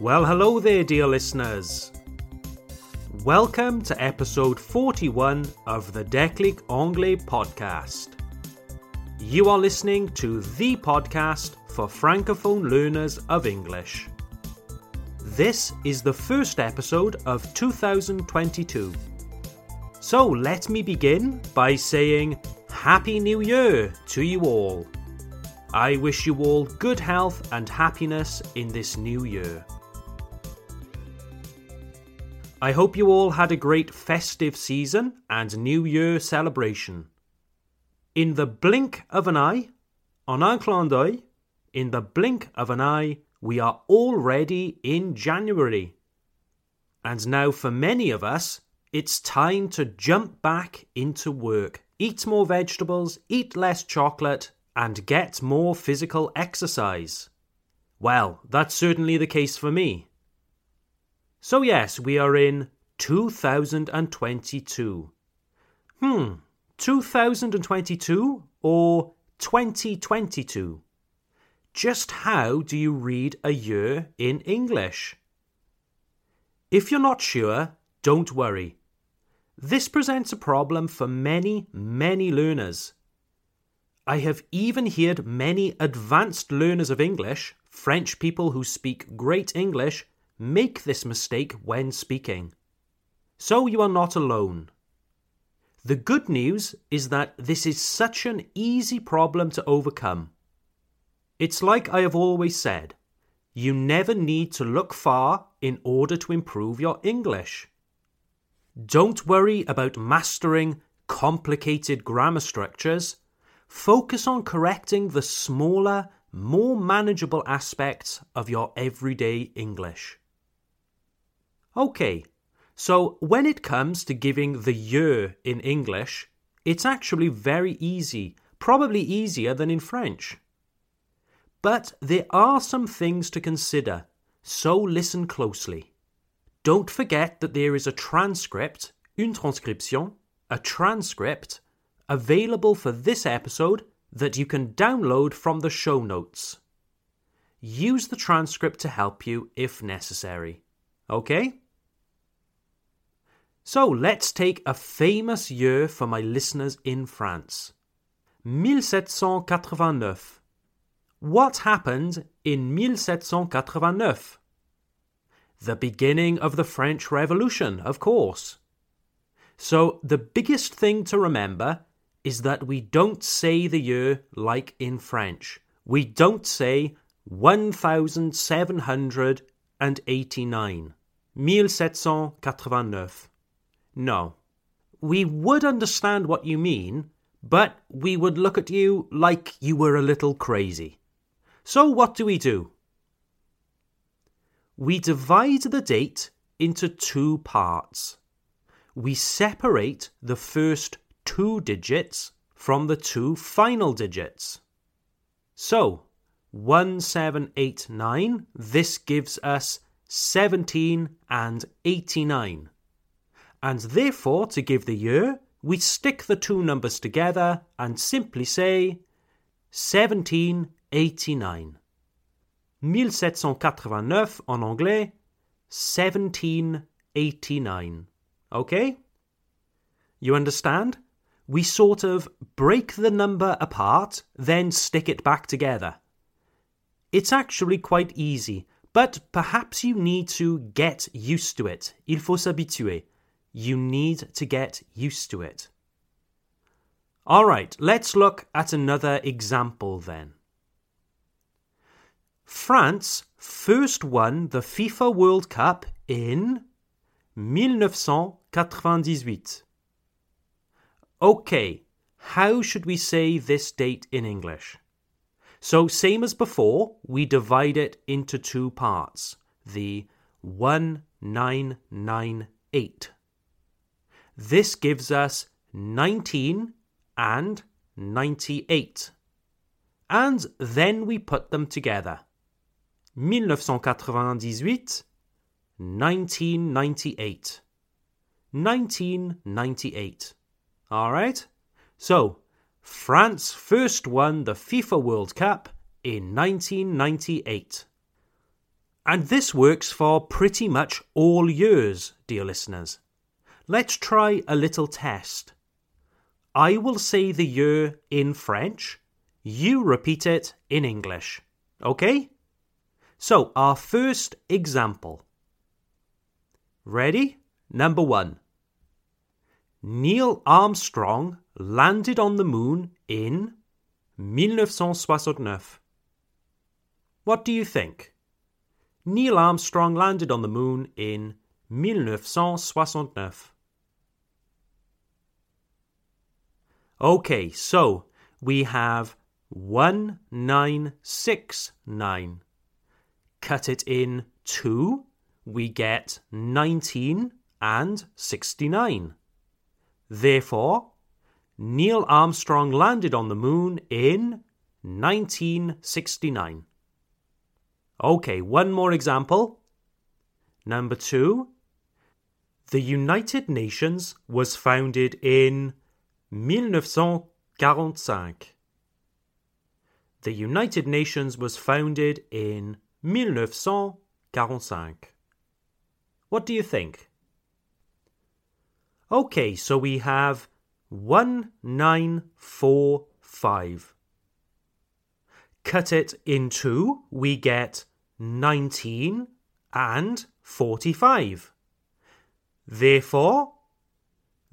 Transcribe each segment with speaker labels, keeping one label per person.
Speaker 1: Well, hello there, dear listeners. Welcome to episode 41 of the Déclic Anglais podcast. You are listening to the podcast for Francophone learners of English. This is the first episode of 2022. So let me begin by saying Happy New Year to you all. I wish you all good health and happiness in this new year. I hope you all had a great festive season and New Year celebration. In the blink of an eye, en un clin in the blink of an eye, we are already in January. And now, for many of us, it's time to jump back into work, eat more vegetables, eat less chocolate, and get more physical exercise. Well, that's certainly the case for me. So, yes, we are in 2022. Hmm, 2022 or 2022? Just how do you read a year in English? If you're not sure, don't worry. This presents a problem for many, many learners. I have even heard many advanced learners of English, French people who speak great English, make this mistake when speaking. So you are not alone. The good news is that this is such an easy problem to overcome. It's like I have always said you never need to look far in order to improve your English. Don't worry about mastering complicated grammar structures. Focus on correcting the smaller, more manageable aspects of your everyday English. Okay, so when it comes to giving the year in English, it's actually very easy, probably easier than in French. But there are some things to consider, so listen closely. Don't forget that there is a transcript, une transcription, a transcript, available for this episode that you can download from the show notes. Use the transcript to help you if necessary. Okay? So let's take a famous year for my listeners in France 1789. What happened in 1789? The beginning of the French Revolution, of course. So, the biggest thing to remember is that we don't say the year like in French. We don't say 1789. 1789. No. We would understand what you mean, but we would look at you like you were a little crazy. So, what do we do? We divide the date into two parts. We separate the first two digits from the two final digits. So, 1789, this gives us 17 and 89 and therefore to give the year, we stick the two numbers together and simply say 1789. 1789 en anglais, 1789. Okay? You understand? We sort of break the number apart, then stick it back together. It's actually quite easy, but perhaps you need to get used to it. Il faut s'habituer. You need to get used to it. All right, let's look at another example then. France first won the FIFA World Cup in 1998. Okay, how should we say this date in English? So, same as before, we divide it into two parts the 1998. This gives us 19 and 98. And then we put them together. 1998, 1998. 1998. All right? So, France first won the FIFA World Cup in 1998. And this works for pretty much all years, dear listeners. Let's try a little test. I will say the year in French, you repeat it in English. Okay? So, our first example. Ready? Number one. Neil Armstrong landed on the moon in 1969. What do you think? Neil Armstrong landed on the moon in 1969. Okay, so we have 1969. Cut it in two, we get 19 and 69. Therefore, Neil Armstrong landed on the moon in 1969. Okay, one more example. Number two. The United Nations was founded in 1945. The United Nations was founded in 1945. What do you think? Okay, so we have 1945. Cut it in two, we get 19 and 45. Therefore,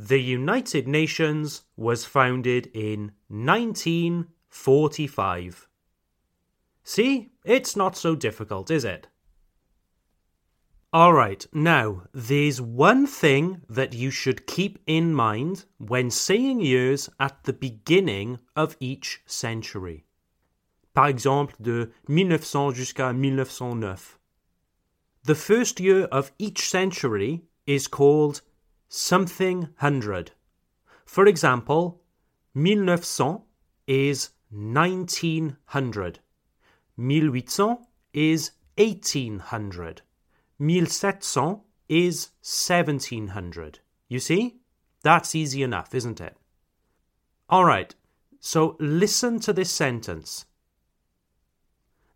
Speaker 1: the United Nations was founded in 1945. See, it's not so difficult, is it? Alright, now, there's one thing that you should keep in mind when saying years at the beginning of each century. Par exemple, de 1900 jusqu'à 1909. The first year of each century is called something hundred. For example, 1900 is 1900. 1800 is 1800. 1700 is 1700. You see? That's easy enough, isn't it? All right, so listen to this sentence.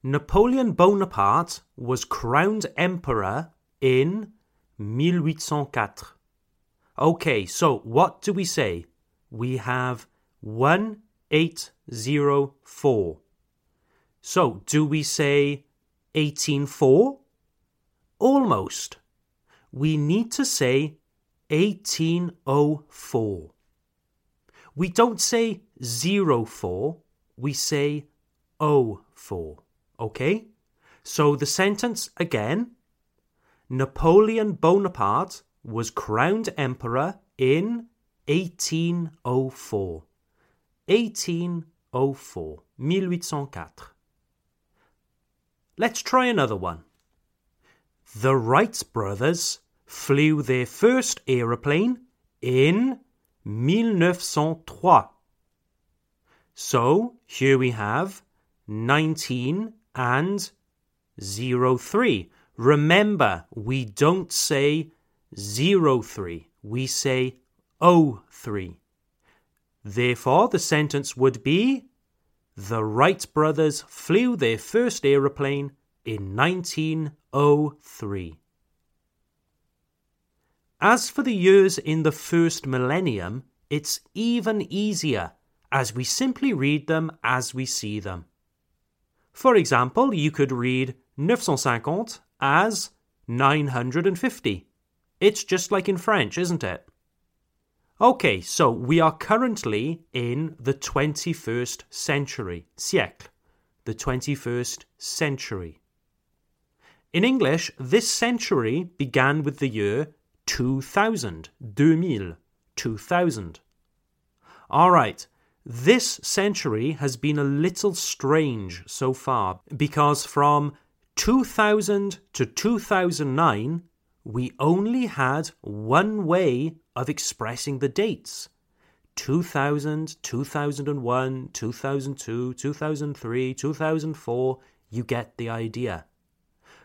Speaker 1: Napoleon Bonaparte was crowned emperor in 1804. Okay, so what do we say? We have 1804. So, do we say 184? Almost. We need to say 1804. We don't say 04, we say 04. Okay? So the sentence again Napoleon Bonaparte was crowned emperor in 1804. 1804. 1804. Let's try another one. The Wright brothers flew their first aeroplane in 1903. So here we have 19 and 03. Remember, we don't say 03, we say 03. Therefore, the sentence would be The Wright brothers flew their first aeroplane in 1903. As for the years in the first millennium, it's even easier as we simply read them as we see them. For example, you could read 950 as 950. It's just like in French, isn't it? Okay, so we are currently in the 21st century, siècle, the 21st century. In English, this century began with the year 2000, 2000, 2000. All right, this century has been a little strange so far because from 2000 to 2009, we only had one way of expressing the dates 2000, 2001, 2002, 2003, 2004. You get the idea.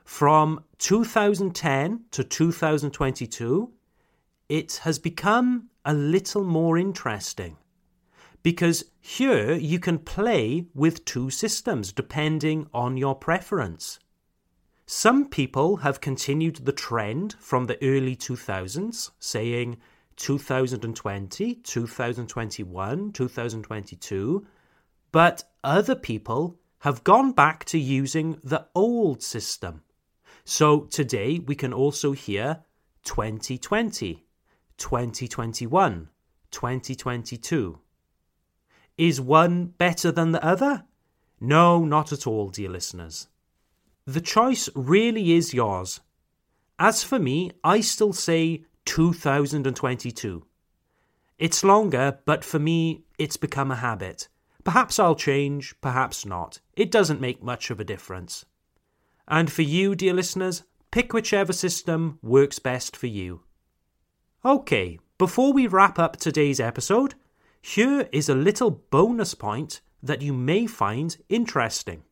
Speaker 1: From 2010 to 2022, it has become a little more interesting because here you can play with two systems depending on your preference. Some people have continued the trend from the early 2000s, saying 2020, 2021, 2022, but other people have gone back to using the old system. So today we can also hear 2020, 2021, 2022. Is one better than the other? No, not at all, dear listeners. The choice really is yours. As for me, I still say 2022. It's longer, but for me, it's become a habit. Perhaps I'll change, perhaps not. It doesn't make much of a difference. And for you, dear listeners, pick whichever system works best for you. Okay, before we wrap up today's episode, here is a little bonus point that you may find interesting.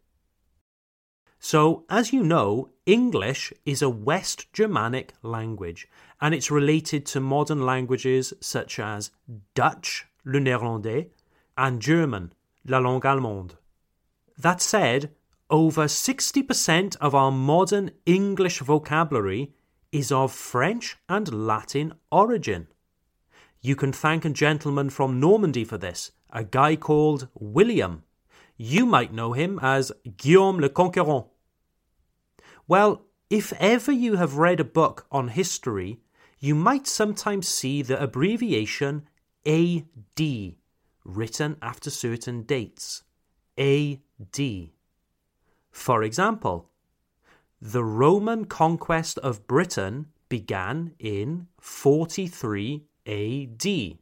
Speaker 1: So, as you know, English is a West Germanic language and it's related to modern languages such as Dutch, le néerlandais, and German, la langue allemande. That said, over 60% of our modern English vocabulary is of French and Latin origin. You can thank a gentleman from Normandy for this, a guy called William. You might know him as Guillaume le Conquérant. Well, if ever you have read a book on history, you might sometimes see the abbreviation AD written after certain dates. AD. For example, the Roman conquest of Britain began in 43 AD.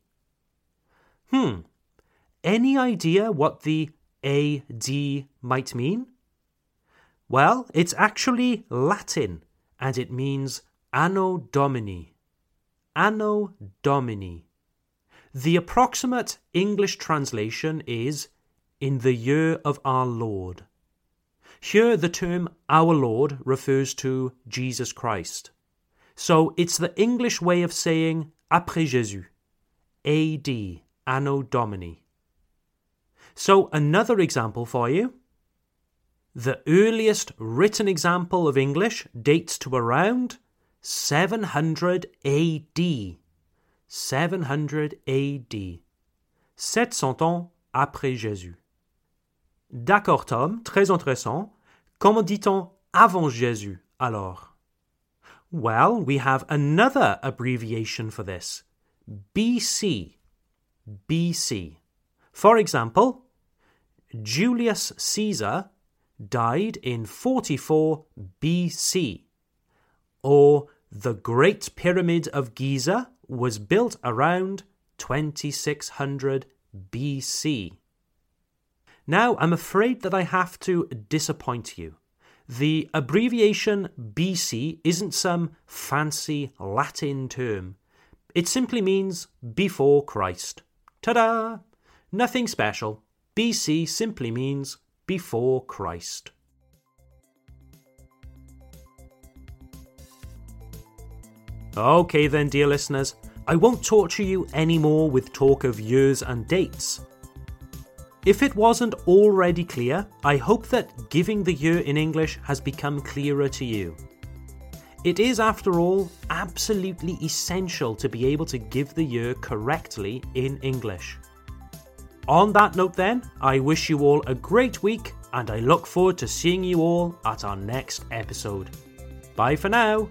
Speaker 1: Hmm, any idea what the AD might mean? Well, it's actually Latin and it means Anno Domini. Anno Domini. The approximate English translation is in the year of our Lord. Here, the term our Lord refers to Jesus Christ. So it's the English way of saying après Jésus, AD, Anno Domini. So, another example for you. The earliest written example of English dates to around 700 AD. 700 AD. 700 ans après Jésus. D'accord, Tom, très intéressant. Comment dit-on avant Jésus alors? Well, we have another abbreviation for this BC. BC. For example, Julius Caesar died in 44 BC, or the Great Pyramid of Giza was built around 2600 BC. Now, I'm afraid that I have to disappoint you. The abbreviation BC isn't some fancy Latin term. It simply means before Christ. Ta da! Nothing special. BC simply means before Christ. Okay, then, dear listeners, I won't torture you anymore with talk of years and dates. If it wasn't already clear, I hope that giving the year in English has become clearer to you. It is, after all, absolutely essential to be able to give the year correctly in English. On that note, then, I wish you all a great week and I look forward to seeing you all at our next episode. Bye for now.